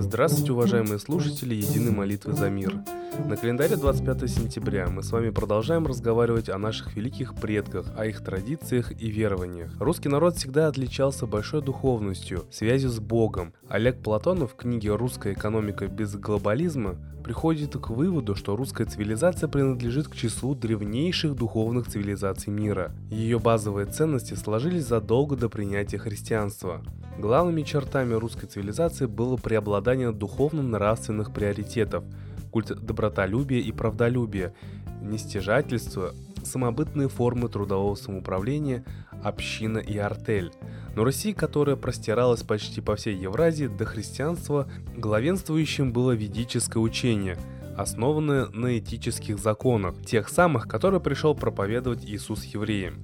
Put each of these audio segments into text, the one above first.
Здравствуйте, уважаемые слушатели Единой молитвы за мир. На календаре 25 сентября мы с вами продолжаем разговаривать о наших великих предках, о их традициях и верованиях. Русский народ всегда отличался большой духовностью, связью с Богом. Олег Платонов в книге «Русская экономика без глобализма» приходит к выводу, что русская цивилизация принадлежит к числу древнейших духовных цивилизаций мира. Ее базовые ценности сложились задолго до принятия христианства. Главными чертами русской цивилизации было преобладание духовно-нравственных приоритетов, культ добротолюбия и правдолюбия, нестяжательство, самобытные формы трудового самоуправления, община и артель. Но Руси, которая простиралась почти по всей Евразии, до христианства главенствующим было ведическое учение, основанное на этических законах, тех самых, которые пришел проповедовать Иисус евреям.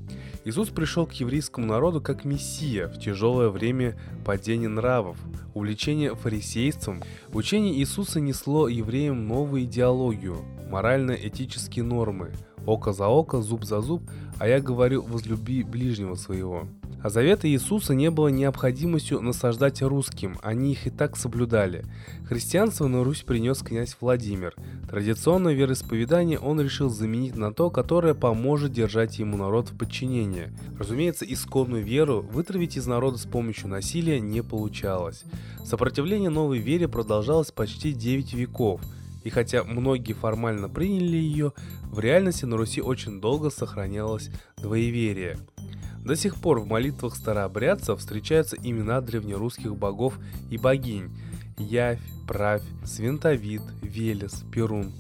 Иисус пришел к еврейскому народу как Мессия в тяжелое время падения нравов, увлечения фарисейством. Учение Иисуса несло евреям новую идеологию, морально-этические нормы. Око за око, зуб за зуб, а я говорю, возлюби ближнего своего. А завета Иисуса не было необходимостью насаждать русским, они их и так соблюдали. Христианство на Русь принес князь Владимир. Традиционное вероисповедание он решил заменить на то, которое поможет держать ему народ в подчинении. Разумеется, исконную веру вытравить из народа с помощью насилия не получалось. Сопротивление новой вере продолжалось почти 9 веков – и хотя многие формально приняли ее, в реальности на Руси очень долго сохранялось двоеверие. До сих пор в молитвах старообрядцев встречаются имена древнерусских богов и богинь – Явь, Правь, Свинтовид, Велес, Перун.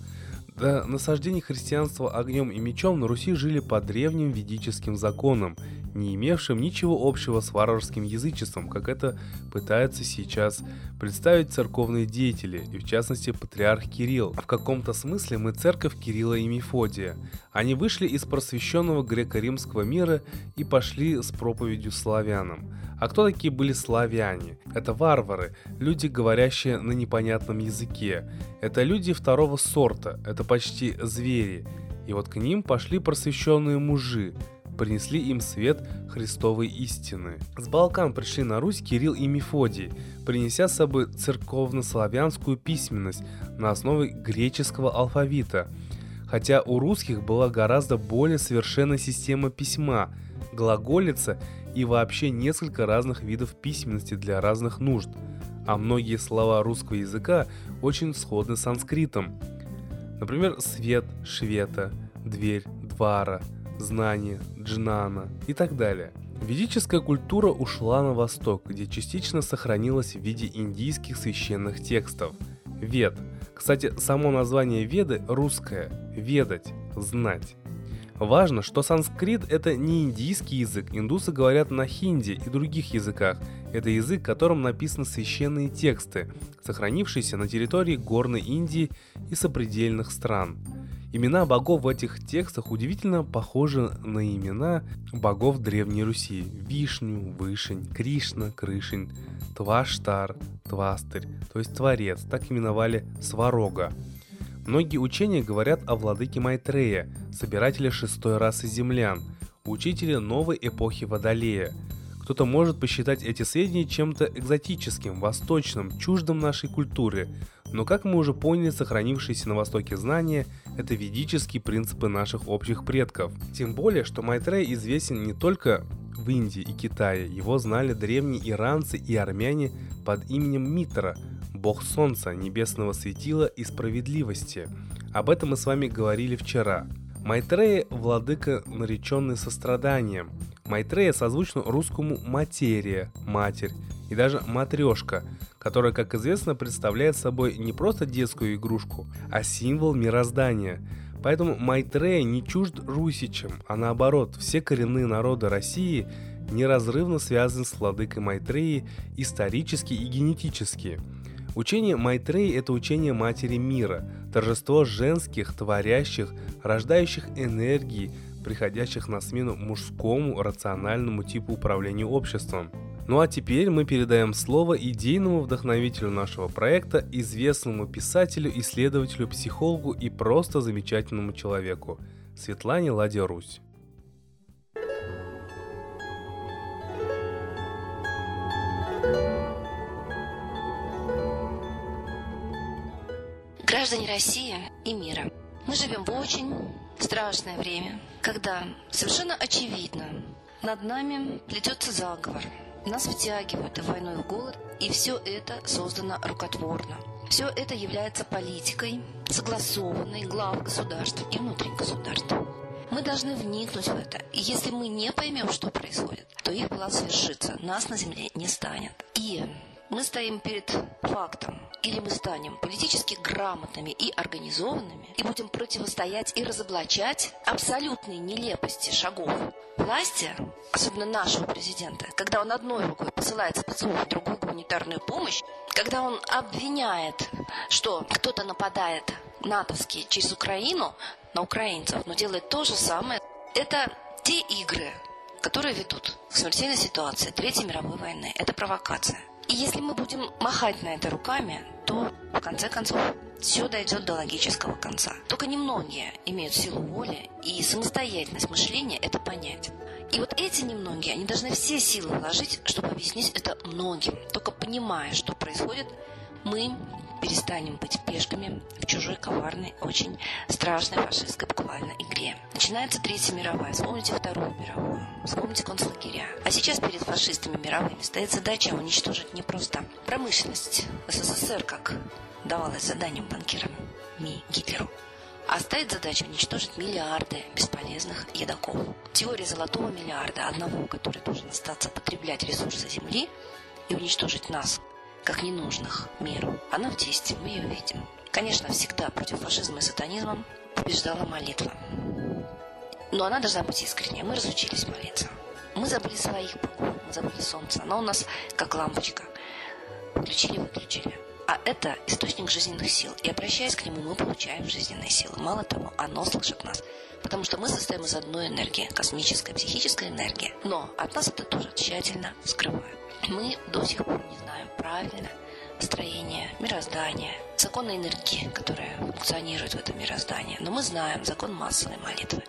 До насаждения христианства огнем и мечом на Руси жили по древним ведическим законам – не имевшим ничего общего с варварским язычеством, как это пытаются сейчас представить церковные деятели, и в частности патриарх Кирилл. В каком-то смысле мы церковь Кирилла и Мефодия. Они вышли из просвещенного греко-римского мира и пошли с проповедью славянам. А кто такие были славяне? Это варвары, люди, говорящие на непонятном языке. Это люди второго сорта, это почти звери. И вот к ним пошли просвещенные мужи, принесли им свет Христовой истины. С Балкан пришли на Русь Кирилл и Мефодий, принеся с собой церковно-славянскую письменность на основе греческого алфавита. Хотя у русских была гораздо более совершенная система письма, глаголица и вообще несколько разных видов письменности для разных нужд, а многие слова русского языка очень сходны с санскритом. Например, свет, швета, дверь, двара – знания, джнана и так далее. Ведическая культура ушла на восток, где частично сохранилась в виде индийских священных текстов. Вед. Кстати, само название Веды русское – ведать, знать. Важно, что санскрит – это не индийский язык, индусы говорят на хинди и других языках. Это язык, которым написаны священные тексты, сохранившиеся на территории горной Индии и сопредельных стран – Имена богов в этих текстах удивительно похожи на имена богов Древней Руси. Вишню, Вышень, Кришна, Крышень, Тваштар, Твастырь, то есть Творец, так именовали Сварога. Многие учения говорят о владыке Майтрея, собирателе шестой расы землян, учителе новой эпохи Водолея. Кто-то может посчитать эти сведения чем-то экзотическим, восточным, чуждым нашей культуре, но как мы уже поняли, сохранившиеся на Востоке знания – это ведические принципы наших общих предков. Тем более, что Майтрей известен не только в Индии и Китае, его знали древние иранцы и армяне под именем Митра, бог солнца, небесного светила и справедливости. Об этом мы с вами говорили вчера. Майтрея – владыка, нареченный состраданием. Майтрея созвучно русскому материя, матерь, и даже матрешка – которая, как известно, представляет собой не просто детскую игрушку, а символ мироздания. Поэтому Майтрея не чужд русичам, а наоборот, все коренные народы России неразрывно связаны с владыкой Майтреи исторически и генетически. Учение Майтреи – это учение Матери Мира, торжество женских, творящих, рождающих энергии, приходящих на смену мужскому рациональному типу управления обществом – Ну а теперь мы передаем слово идейному вдохновителю нашего проекта, известному писателю, исследователю, психологу и просто замечательному человеку Светлане Ладе Русь. Граждане России и мира, мы живем в очень страшное время, когда совершенно очевидно над нами плетется заговор. Нас втягивают в войну и в голод, и все это создано рукотворно. Все это является политикой, согласованной глав государств и внутри государства. Мы должны вникнуть в это. И если мы не поймем, что происходит, то их план свершится. Нас на земле не станет. И мы стоим перед фактом. Или мы станем политически грамотными и организованными и будем противостоять и разоблачать абсолютные нелепости шагов власти, особенно нашего президента, когда он одной рукой посылает спецслужб другую гуманитарную помощь, когда он обвиняет, что кто-то нападает натовский через Украину на украинцев, но делает то же самое, это те игры, которые ведут к смертельной ситуации Третьей мировой войны. Это провокация. И если мы будем махать на это руками, то в конце концов все дойдет до логического конца. Только немногие имеют силу воли и самостоятельность мышления это понять. И вот эти немногие, они должны все силы вложить, чтобы объяснить это многим. Только понимая, что происходит, мы перестанем быть пешками в чужой коварной, очень страшной фашистской буквально игре. Начинается Третья мировая, вспомните Вторую мировую, вспомните концлагеря. А сейчас перед фашистами мировыми стоит задача уничтожить не просто промышленность СССР, как давалось заданием банкирам Ми Гитлеру, а стоит задача уничтожить миллиарды бесполезных едоков. Теория золотого миллиарда, одного, который должен остаться потреблять ресурсы Земли и уничтожить нас, как ненужных миру. Она в действии, мы ее видим. Конечно, всегда против фашизма и сатанизма побеждала молитва. Но она должна быть искренней. Мы разучились молиться. Мы забыли своих богов, мы забыли солнце. Оно у нас как лампочка. Включили, выключили. А это источник жизненных сил. И обращаясь к нему, мы получаем жизненные силы. Мало того, оно слышит нас. Потому что мы состоим из одной энергии, космической, психической энергии. Но от нас это тоже тщательно скрывают. Мы до сих пор не знаем правильно строение мироздания, законы энергии, которая функционирует в этом мироздании. Но мы знаем закон массовой молитвы.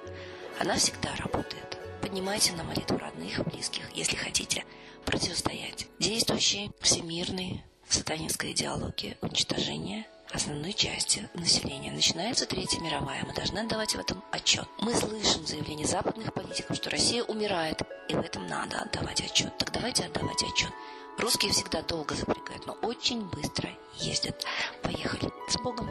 Она всегда работает. Поднимайте на молитву родных, близких, если хотите противостоять действующей всемирной сатанинской идеологии уничтожения основной части населения. Начинается Третья мировая. Мы должны отдавать в этом отчет. Мы слышим заявления западных политиков, что Россия умирает, и в этом надо отдавать отчет. Так давайте отдавать отчет. Русские всегда долго запрягают, но очень быстро ездят. Поехали. С Богом!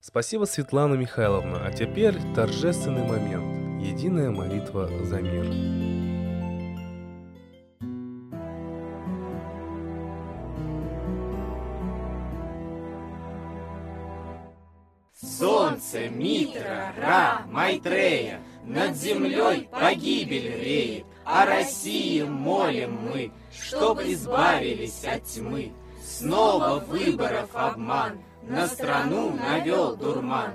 Спасибо, Светлана Михайловна. А теперь торжественный момент. Единая молитва за мир. Солнце, Митра, Ра, Майтрея, Над землей погибель реет, О России молим мы, Чтоб избавились от тьмы. Снова выборов обман, На страну навел дурман.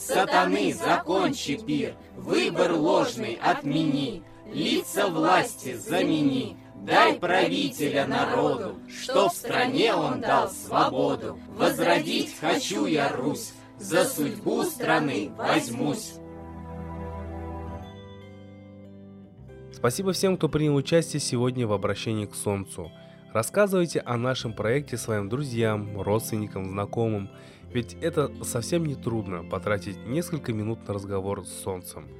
сатаны закончи пир, выбор ложный отмени, лица власти замени. Дай правителя народу, что в стране он дал свободу. Возродить хочу я Русь, за судьбу страны возьмусь. Спасибо всем, кто принял участие сегодня в обращении к Солнцу. Рассказывайте о нашем проекте своим друзьям, родственникам, знакомым, ведь это совсем не трудно потратить несколько минут на разговор с Солнцем –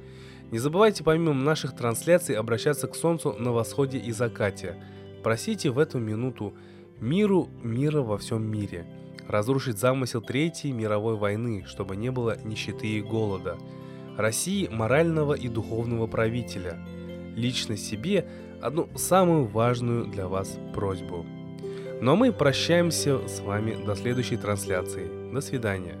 не забывайте помимо наших трансляций обращаться к Солнцу на восходе и закате. Просите в эту минуту миру мира во всем мире, разрушить замысел Третьей мировой войны, чтобы не было нищеты и голода, России морального и духовного правителя. Лично себе одну самую важную для вас просьбу. Ну а мы прощаемся с вами до следующей трансляции. До свидания.